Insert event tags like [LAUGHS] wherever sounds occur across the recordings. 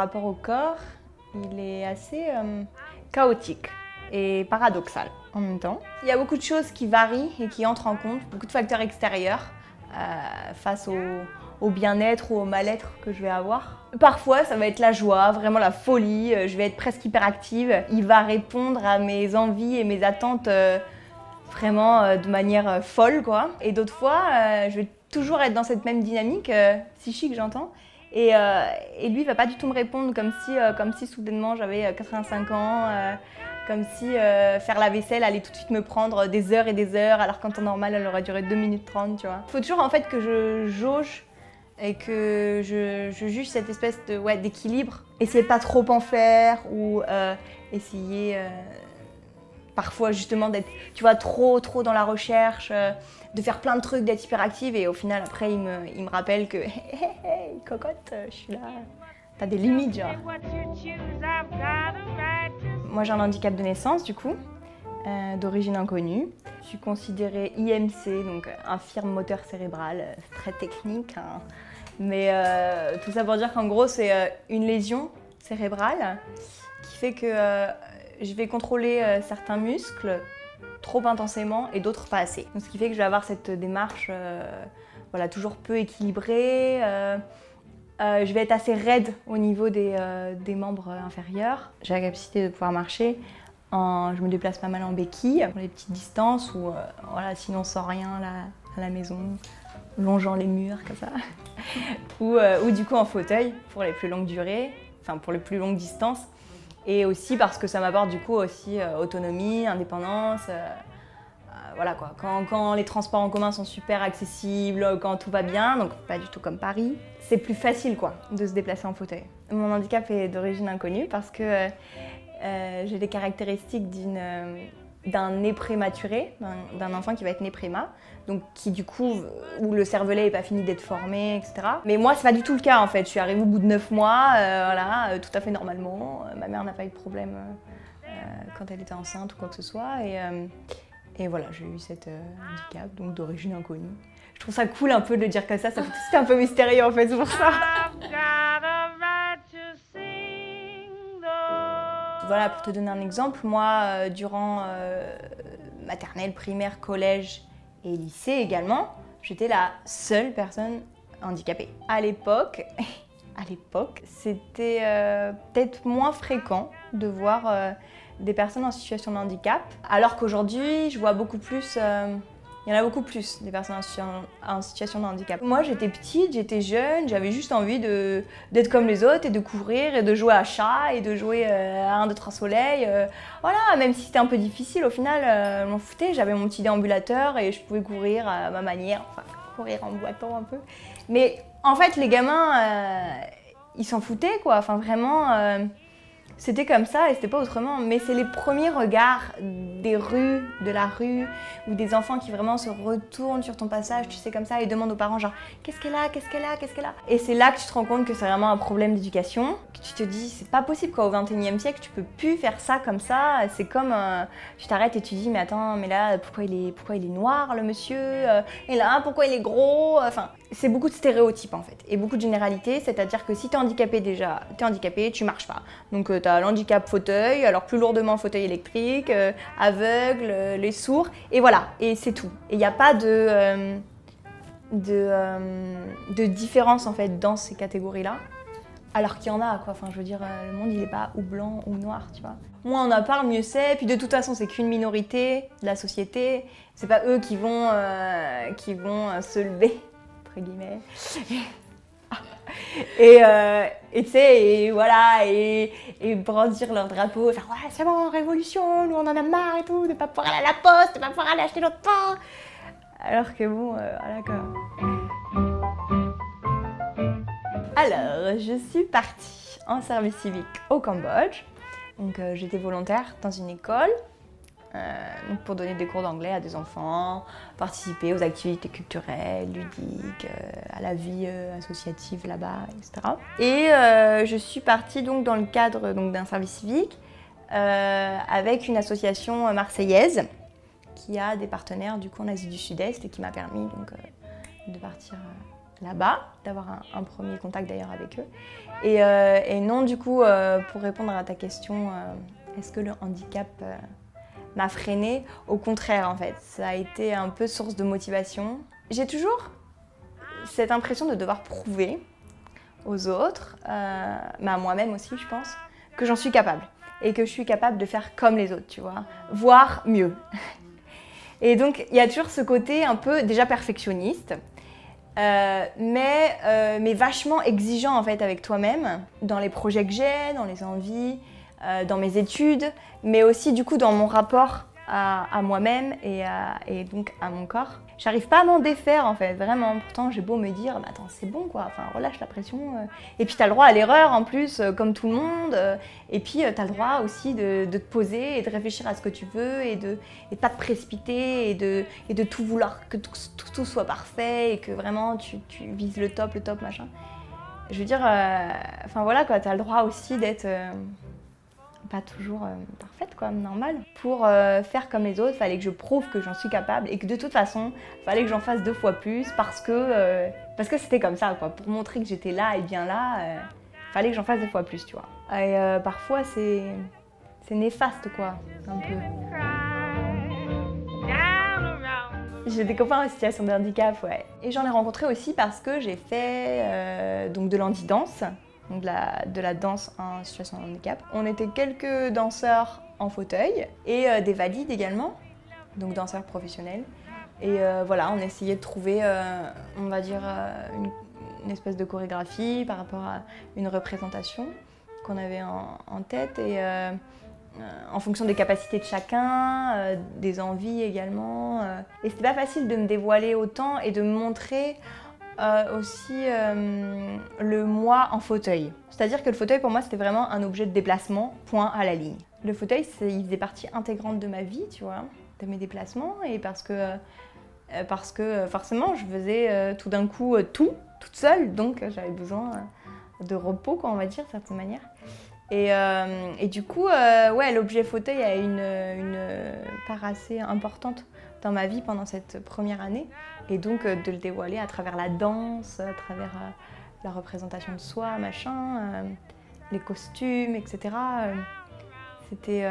rapport au corps, il est assez euh, chaotique et paradoxal en même temps. Il y a beaucoup de choses qui varient et qui entrent en compte, beaucoup de facteurs extérieurs euh, face au, bien-être ou au mal-être que je vais avoir. Parfois, ça va être la joie, vraiment la folie, euh, je vais être presque hyperactive. Il va répondre à mes envies et mes attentes vraiment de manière folle, quoi. Et d'autres fois, je vais toujours être dans cette même dynamique, psychique, j'entends. Et, euh, et lui, il va pas du tout me répondre comme si, euh, comme si soudainement j'avais euh, 85 ans, euh, comme si faire la vaisselle allait tout de suite me prendre des heures et des heures, alors qu'en temps normal, elle aurait duré 2 minutes 30, tu vois. Il faut toujours en fait que je jauge et que je, je juge cette espèce de ouais, d'équilibre. Essayer pas trop en faire ou essayer parfois justement d'être, tu vois, trop trop dans la recherche, euh, de faire plein de trucs, d'être hyperactive et au final après il me, il me rappelle que [LAUGHS] hey, hey, hey, cocotte, euh, je suis là, t'as des limites genre. Moi j'ai un handicap de naissance du coup, euh, d'origine inconnue. Je suis considérée IMC, donc infirme moteur cérébral, très technique. hein. Mais tout ça pour dire qu'en gros c'est une lésion cérébrale qui fait que je vais contrôler euh, certains muscles trop intensément et d'autres pas assez. Donc, ce qui fait que je vais avoir cette démarche euh, voilà, toujours peu équilibrée. euh, je vais être assez raide au niveau des, membres inférieurs. J'ai la capacité de pouvoir marcher. En, je me déplace pas mal en béquille pour les petites distances ou voilà, sinon sans rien là, à la maison, longeant les murs comme ça. [LAUGHS] ou, ou du coup en fauteuil pour les plus longues durées, enfin pour les plus longues distances. Et aussi parce que ça m'apporte du coup aussi euh, autonomie, indépendance. euh, euh, voilà quoi, quand, quand les transports en commun sont super accessibles, quand tout va bien, donc pas du tout comme Paris, c'est plus facile quoi de se déplacer en fauteuil. Mon handicap est d'origine inconnue parce que j'ai des caractéristiques d'une, d'un né prématuré, d'un- enfant qui va être né préma, donc qui du coup, où le cervelet n'est pas fini d'être formé, etc. Mais moi, c'est pas du tout le cas en fait. Je suis arrivée au bout de 9 mois, euh, voilà, euh, tout à fait normalement. Euh, ma mère n'a pas eu de problème quand elle était enceinte ou quoi que ce soit. Et, et voilà, j'ai eu cet handicap, donc d'origine inconnue. Je trouve ça cool un peu de le dire comme ça, ça fait tout un peu mystérieux en fait, c'est pour ça. Voilà, pour te donner un exemple, moi, euh, durant euh, maternelle, primaire, collège et lycée également, j'étais la seule personne handicapée. À l'époque, [LAUGHS] à l'époque, c'était euh, peut-être moins fréquent de voir des personnes en situation de handicap, alors qu'aujourd'hui, je vois beaucoup plus. Il y en a beaucoup plus des personnes en situation, de handicap. Moi, j'étais petite, j'étais jeune, j'avais juste envie d'être comme les autres et de courir et de jouer à chat et de jouer euh, à un, deux, trois soleils. euh, voilà, même si c'était un peu difficile, au final, euh, je m'en foutais. J'avais mon petit déambulateur et je pouvais courir à ma manière, enfin, courir en boitant un peu. Mais en fait, les gamins, euh, ils s'en foutaient, quoi. Enfin, vraiment, c'était comme ça et c'était pas autrement. Mais c'est les premiers regards des rues, de la rue, ou des enfants qui vraiment se retournent sur ton passage, tu sais, comme ça, et demandent aux parents, genre, qu'est-ce qu'elle a, qu'est-ce qu'elle a, qu'est-ce qu'elle a? Et c'est là que tu te rends compte que c'est vraiment un problème d'éducation, que tu te dis, c'est pas possible, quoi, au 21 e siècle, tu peux plus faire ça comme ça. C'est comme, euh, tu t'arrêtes et tu dis, mais attends, mais là, pourquoi il est, pourquoi il est noir, le monsieur Euh, Et là, pourquoi il est gros Enfin, c'est beaucoup de stéréotypes, en fait, et beaucoup de généralités, c'est-à-dire que si t'es handicapé déjà, t'es handicapé, tu marches pas. Donc, euh, t'as l'handicap fauteuil, alors plus lourdement fauteuil électrique, euh, euh, les sourds, et voilà, et c'est tout. Et il n'y a pas de, euh, de, euh, de différence, en fait, dans ces catégories-là. Alors qu'il y en a, quoi. Enfin, je veux dire, euh, le monde, il n'est pas ou blanc ou noir, tu vois. Moins on en parle, mieux c'est. Puis de toute façon, c'est qu'une minorité de la société. C'est pas eux qui vont, qui vont se lever, entre guillemets. Et euh, et tu sais, et voilà, et brandir leur drapeau, faire ouais, c'est bon, révolution, nous on en a marre et tout, de pas pouvoir aller à la poste, de pas pouvoir aller acheter notre pain. Alors que bon, euh, voilà quoi. Alors, je suis partie en service civique au Cambodge. Donc, euh, j'étais volontaire dans une école euh, pour donner des cours d'anglais à des enfants, participer aux activités culturelles, ludiques, euh, à la vie euh, associative là-bas, etc. Et euh, je suis partie donc dans le cadre d'un service civique avec une association marseillaise qui a des partenaires du coup en Asie du Sud-Est et qui m'a permis donc de partir là-bas, d'avoir un, premier contact d'ailleurs avec eux. Et, non du coup pour répondre à ta question, est-ce que le handicap m'a freinée. Au contraire, en fait, ça a été un peu source de motivation. J'ai toujours cette impression de devoir prouver aux autres, euh, mais à moi-même aussi, je pense, que j'en suis capable et que je suis capable de faire comme les autres, tu vois, voire mieux. [LAUGHS] Et donc, il y a toujours ce côté un peu déjà perfectionniste, euh, mais, euh, mais vachement exigeant en fait avec toi-même, dans les projets que j'ai, dans les envies, euh, dans mes études, mais aussi du coup dans mon rapport à, moi-même et, donc à mon corps. J'arrive pas à m'en défaire en fait, vraiment. Pourtant, j'ai beau me dire, bah, attends, c'est bon quoi, enfin relâche la pression. euh. Et puis t'as le droit à l'erreur en plus, euh, comme tout le monde. Et puis t'as le droit aussi de, te poser et de réfléchir à ce que tu veux et de et de pas te précipiter et de, et de tout vouloir que tout, soit parfait et que vraiment tu, vises le top, le top, machin. Je veux dire, enfin voilà quoi, t'as le droit aussi d'être pas toujours euh, parfaite quoi, normal. Pour euh, faire comme les autres, fallait que je prouve que j'en suis capable et que de toute façon, fallait que j'en fasse deux fois plus parce que euh, parce que c'était comme ça quoi. Pour montrer que j'étais là et bien là, fallait que j'en fasse deux fois plus, tu vois. Et parfois c'est c'est néfaste quoi, un peu. J'ai des copains en situation de handicap, ouais. Et j'en ai rencontré aussi parce que j'ai fait donc de l'anti-danse, de la, de la danse en situation de handicap. On était quelques danseurs en fauteuil et euh, des valides également, donc danseurs professionnels. Et euh, voilà, on essayait de trouver, euh, on va dire, une, espèce de chorégraphie par rapport à une représentation qu'on avait en, tête. Et en fonction des capacités de chacun, des envies également. euh. Et c'était pas facile de me dévoiler autant et de me montrer euh, aussi euh, le moi en fauteuil. C'est-à-dire que le fauteuil pour moi c'était vraiment un objet de déplacement, point à la ligne. Le fauteuil, il faisait partie intégrante de ma vie, tu vois, de mes déplacements et parce que, euh, parce que forcément je faisais tout d'un coup tout, toute seule, donc j'avais besoin de repos, quoi, on va dire, de certaine manière. Et, et du coup, ouais, l'objet fauteuil a une, une part assez importante dans ma vie pendant cette première année. Et donc, euh, de le dévoiler à travers la danse, à travers euh, la représentation de soi, machin, euh, les costumes, etc. c'était,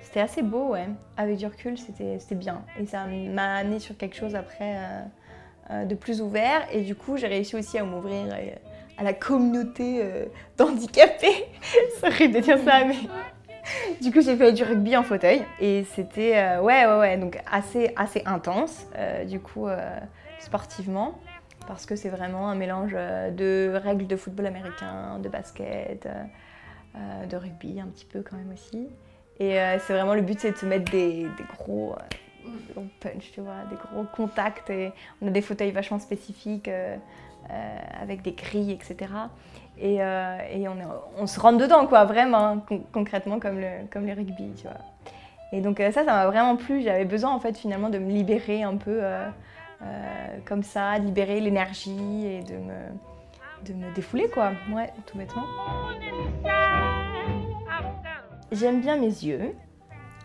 c'était assez beau, ouais. Avec du recul, c'était, bien. Et ça m'a amené sur quelque chose après de plus ouvert. Et du coup, j'ai réussi aussi à m'ouvrir à la communauté d'handicapés. [LAUGHS] C'est horrible de dire ça, mais. [LAUGHS] Du coup, j'ai fait du rugby en fauteuil et c'était euh, ouais, ouais, ouais, donc assez, assez intense, euh, du coup, euh, sportivement, parce que c'est vraiment un mélange de règles de football américain, de basket, de rugby un petit peu quand même aussi. Et c'est vraiment le but, c'est de se mettre des, gros punch, tu vois, des gros contacts. Et on a des fauteuils vachement spécifiques avec des grilles, etc. Et, euh, on, se rentre dedans, quoi, vraiment, con- concrètement, comme le, comme le rugby, tu vois. Et donc euh, ça, ça m'a vraiment plu. J'avais besoin, en fait, finalement, de me libérer un peu euh, comme ça, de libérer l'énergie et de me, de me défouler, quoi. Ouais, tout bêtement. J'aime bien mes yeux,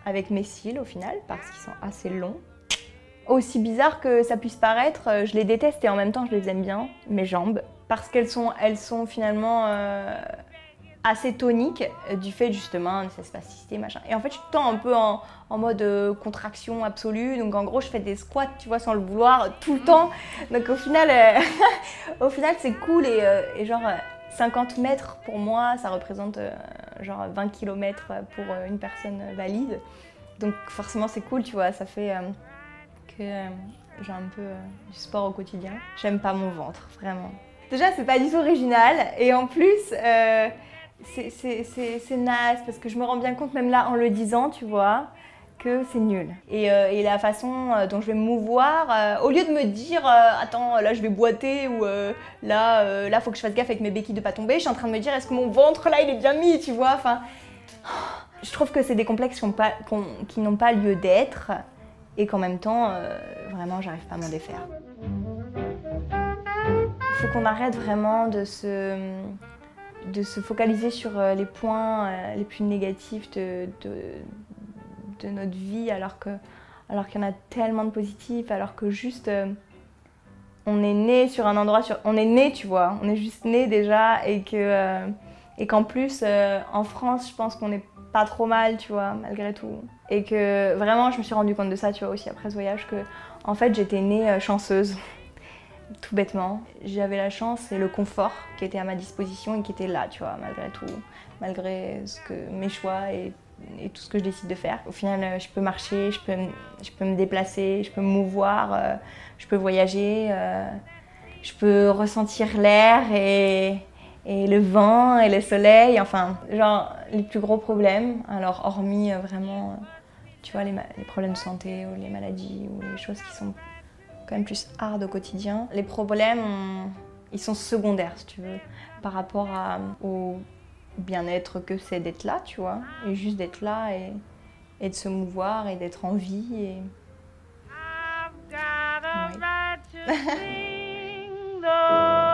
avec mes cils au final, parce qu'ils sont assez longs. Aussi bizarre que ça puisse paraître, je les déteste et en même temps je les aime bien, mes jambes, parce qu'elles sont, elles sont finalement euh, assez toniques euh, du fait justement de cette spasticité, machin. Et en fait je suis tout le temps un peu en, en mode euh, contraction absolue, donc en gros je fais des squats, tu vois, sans le vouloir, tout le temps. Donc au final, euh, [LAUGHS] au final c'est cool et, et genre... euh, 50 mètres pour moi, ça représente genre 20 km pour une personne valide. Donc forcément c'est cool, tu vois, ça fait que j'ai un peu du sport au quotidien. J'aime pas mon ventre, vraiment. Déjà, c'est pas du tout original. Et en plus, euh, c'est naze parce que je me rends bien compte, même là, en le disant, tu vois, que c'est nul. Et, euh, la façon euh, dont je vais me mouvoir, au lieu de me dire attends, là je vais boiter ou là, là faut que je fasse gaffe avec mes béquilles de pas tomber, je suis en train de me dire est-ce que mon ventre là il est bien mis, tu vois. Enfin, je trouve que c'est des complexes qui n'ont pas, lieu d'être et qu'en même temps, vraiment, j'arrive pas à m'en défaire. Qu'on arrête vraiment de se, de se focaliser sur les points les plus négatifs de, de notre vie alors que alors qu'il y en a tellement de positifs, alors que juste euh, on est né sur un endroit, sur, on est né, tu vois, on est juste né déjà et euh, et qu'en plus euh, en France, je pense qu'on est pas trop mal, tu vois, malgré tout. Et que vraiment, je me suis rendu compte de ça, tu vois, aussi après ce voyage, que en fait, j'étais née chanceuse, tout bêtement. J'avais la chance et le confort qui était à ma disposition et qui était là, tu vois, malgré tout, malgré ce que mes choix et tout ce que je décide de faire. Au final, euh, je peux marcher, je peux, je peux me déplacer, je peux me mouvoir, euh, je peux voyager, euh, je peux ressentir l'air et, et, le vent et le soleil, enfin, genre les plus gros problèmes. Alors, hormis vraiment, tu vois, les, problèmes de santé ou les maladies ou les choses qui sont quand même plus hard au quotidien, les problèmes, ils sont secondaires, si tu veux, par rapport à, aux bien-être que c'est d'être là, tu vois, et juste d'être là et, et, de se mouvoir et d'être en vie. Et... [LAUGHS]